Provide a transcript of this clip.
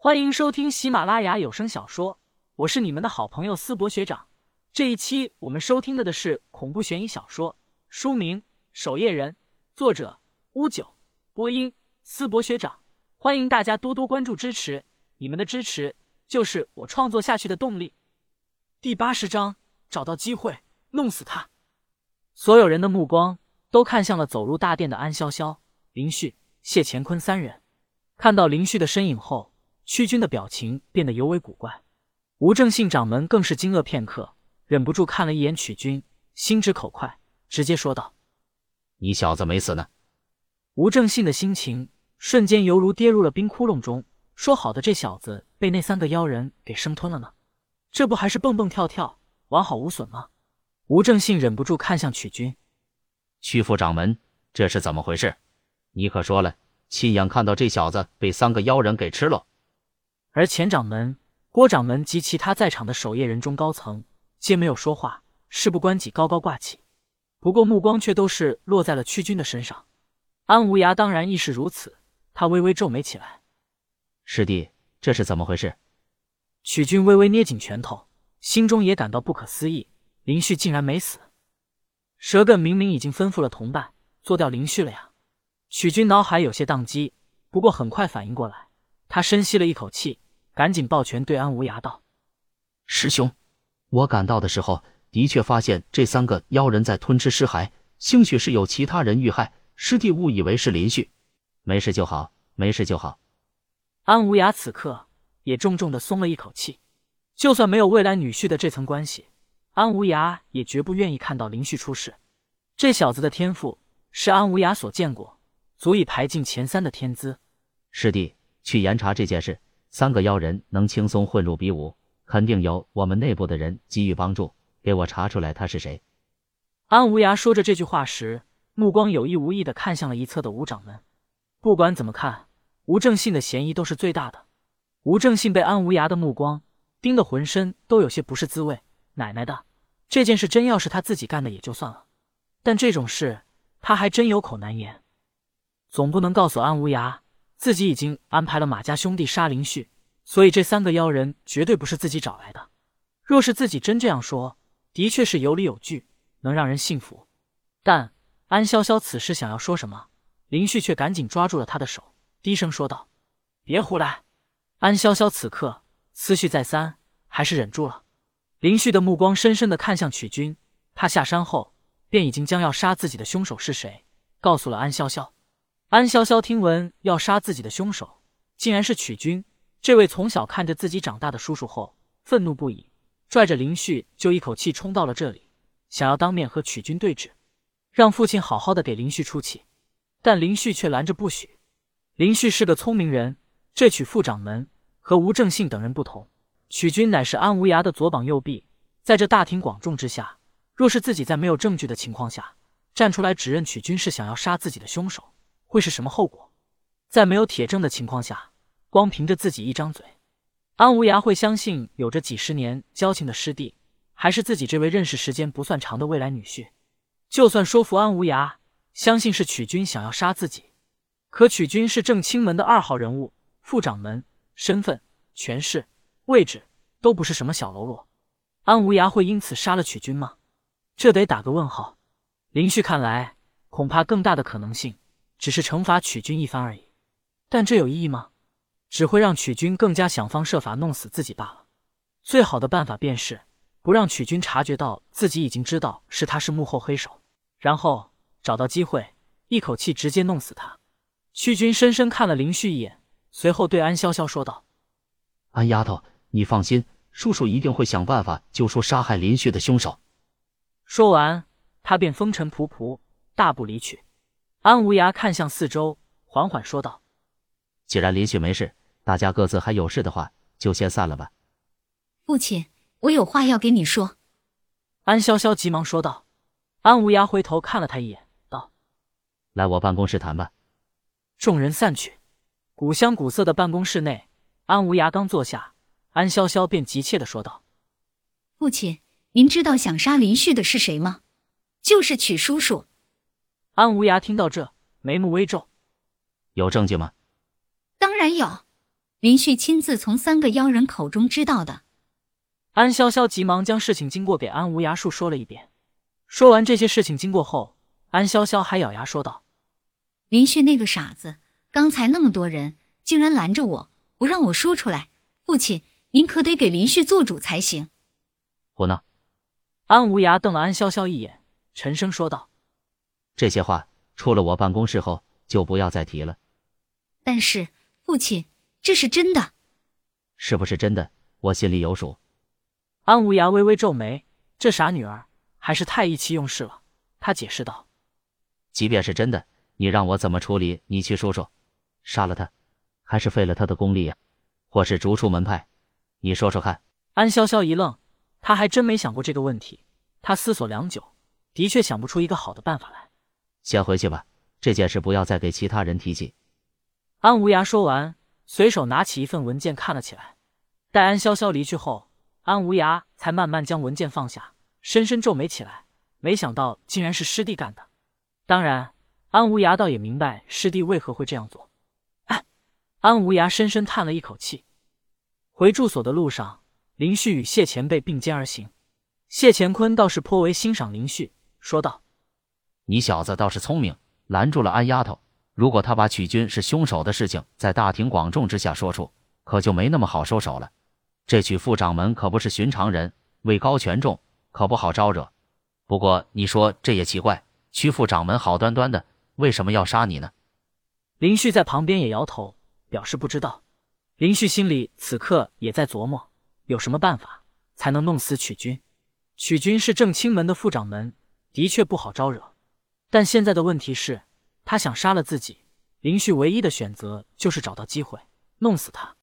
欢迎收听喜马拉雅有声小说，我是你们的好朋友思博学长。这一期我们收听的的是恐怖悬疑小说，书名《守夜人》，作者乌九，播音思博学长。欢迎大家多多关注支持，你们的支持就是我创作下去的动力。第八十章，找到机会弄死他。所有人的目光都看向了走入大殿的安潇潇、林旭、谢乾坤三人。看到林旭的身影后，屈军的表情变得尤为古怪。吴正信掌门更是惊愕片刻，忍不住看了一眼曲军，心直口快，直接说道：“你小子没死呢！”吴正信的心情瞬间犹如跌入了冰窟窿中。说好的这小子被那三个妖人给生吞了呢？这不还是蹦蹦跳跳，完好无损吗？吴正信忍不住看向曲军，曲副掌门，这是怎么回事？你可说了，亲眼看到这小子被三个妖人给吃了。而前掌门、郭掌门及其他在场的守夜人中高层皆没有说话，事不关己，高高挂起。不过目光却都是落在了屈军的身上。安无涯当然亦是如此，他微微皱眉起来：“师弟，这是怎么回事？”曲军微微捏紧拳头，心中也感到不可思议：林旭竟然没死。蛇艮明明已经吩咐了同伴做掉林旭了呀！曲军脑海有些宕机，不过很快反应过来，他深吸了一口气。赶紧抱拳对安无涯道：“师兄，我赶到的时候的确发现这三个妖人在吞吃尸骸，兴许是有其他人遇害，师弟误以为是林旭，没事就好，没事就好。”安无涯此刻也重重的松了一口气，就算没有未来女婿的这层关系，安无涯也绝不愿意看到林旭出事。这小子的天赋是安无涯所见过，足以排进前三的天资。师弟去严查这件事。三个妖人能轻松混入比武，肯定有我们内部的人给予帮助，给我查出来他是谁。安无涯说着这句话时，目光有意无意的看向了一侧的吴掌门。不管怎么看，吴正信的嫌疑都是最大的。吴正信被安无涯的目光盯得浑身都有些不是滋味。奶奶的，这件事真要是他自己干的也就算了，但这种事他还真有口难言。总不能告诉安无涯。自己已经安排了马家兄弟杀林旭，所以这三个妖人绝对不是自己找来的。若是自己真这样说，的确是有理有据，能让人信服。但安潇潇此时想要说什么，林旭却赶紧抓住了他的手，低声说道：“别胡来。”安潇潇此刻思绪再三，还是忍住了。林旭的目光深深的看向曲军，他下山后便已经将要杀自己的凶手是谁告诉了安潇潇。安潇潇听闻要杀自己的凶手竟然是曲军，这位从小看着自己长大的叔叔后，愤怒不已，拽着林旭就一口气冲到了这里，想要当面和曲军对峙，让父亲好好的给林旭出气。但林旭却拦着不许。林旭是个聪明人，这曲副掌门和吴正信等人不同，曲军乃是安无涯的左膀右臂，在这大庭广众之下，若是自己在没有证据的情况下站出来指认曲军是想要杀自己的凶手。会是什么后果？在没有铁证的情况下，光凭着自己一张嘴，安无涯会相信有着几十年交情的师弟，还是自己这位认识时间不算长的未来女婿？就算说服安无涯，相信是曲军想要杀自己，可曲军是正清门的二号人物，副掌门，身份、权势、位置都不是什么小喽啰，安无涯会因此杀了曲军吗？这得打个问号。林旭看来，恐怕更大的可能性。只是惩罚曲军一番而已，但这有意义吗？只会让曲军更加想方设法弄死自己罢了。最好的办法便是不让曲军察觉到自己已经知道是他是幕后黑手，然后找到机会一口气直接弄死他。曲军深深看了林旭一眼，随后对安潇潇说道：“安丫头，你放心，叔叔一定会想办法揪出杀害林旭的凶手。”说完，他便风尘仆仆大步离去。安无涯看向四周，缓缓说道：“既然林旭没事，大家各自还有事的话，就先散了吧。”父亲，我有话要给你说。”安潇潇急忙说道。安无涯回头看了他一眼，道：“来我办公室谈吧。”众人散去，古香古色的办公室内，安无涯刚坐下，安潇潇便急切的说道：“父亲，您知道想杀林旭的是谁吗？就是曲叔叔。”安无涯听到这，眉目微皱。有证据吗？当然有。林旭亲自从三个妖人口中知道的。安潇潇急忙将事情经过给安无涯述说了一遍。说完这些事情经过后，安潇潇还咬牙说道：“林旭那个傻子，刚才那么多人竟然拦着我，不让我说出来。父亲，您可得给林旭做主才行。”我呢！安无涯瞪了安潇潇一眼，沉声说道：“这些话出了我办公室后就不要再提了。”但是，父亲，这是真的。是不是真的？我心里有数。安无涯微微皱眉，这傻女儿还是太意气用事了。他解释道：“即便是真的，你让我怎么处理？你去说说，杀了他，还是废了他的功力呀？或是逐出门派？你说说看。”安潇潇一愣，他还真没想过这个问题。他思索良久，的确想不出一个好的办法来。先回去吧，这件事不要再给其他人提起。安无涯说完，随手拿起一份文件看了起来。待安潇潇离去后，安无涯才慢慢将文件放下，深深皱眉起来。没想到竟然是师弟干的。当然，安无涯倒也明白师弟为何会这样做。哎，安无涯深深叹了一口气。回住所的路上，林旭与谢前辈并肩而行。谢乾坤倒是颇为欣赏林旭，说道：“你小子倒是聪明，拦住了安丫头。”如果他把曲军是凶手的事情在大庭广众之下说出，可就没那么好收手了。这曲副掌门可不是寻常人，位高权重，可不好招惹。不过你说这也奇怪，曲副掌门好端端的，为什么要杀你呢？林旭在旁边也摇头，表示不知道。林旭心里此刻也在琢磨，有什么办法才能弄死曲军。曲军是正清门的副掌门，的确不好招惹。但现在的问题是。他想杀了自己，林旭唯一的选择就是找到机会弄死他。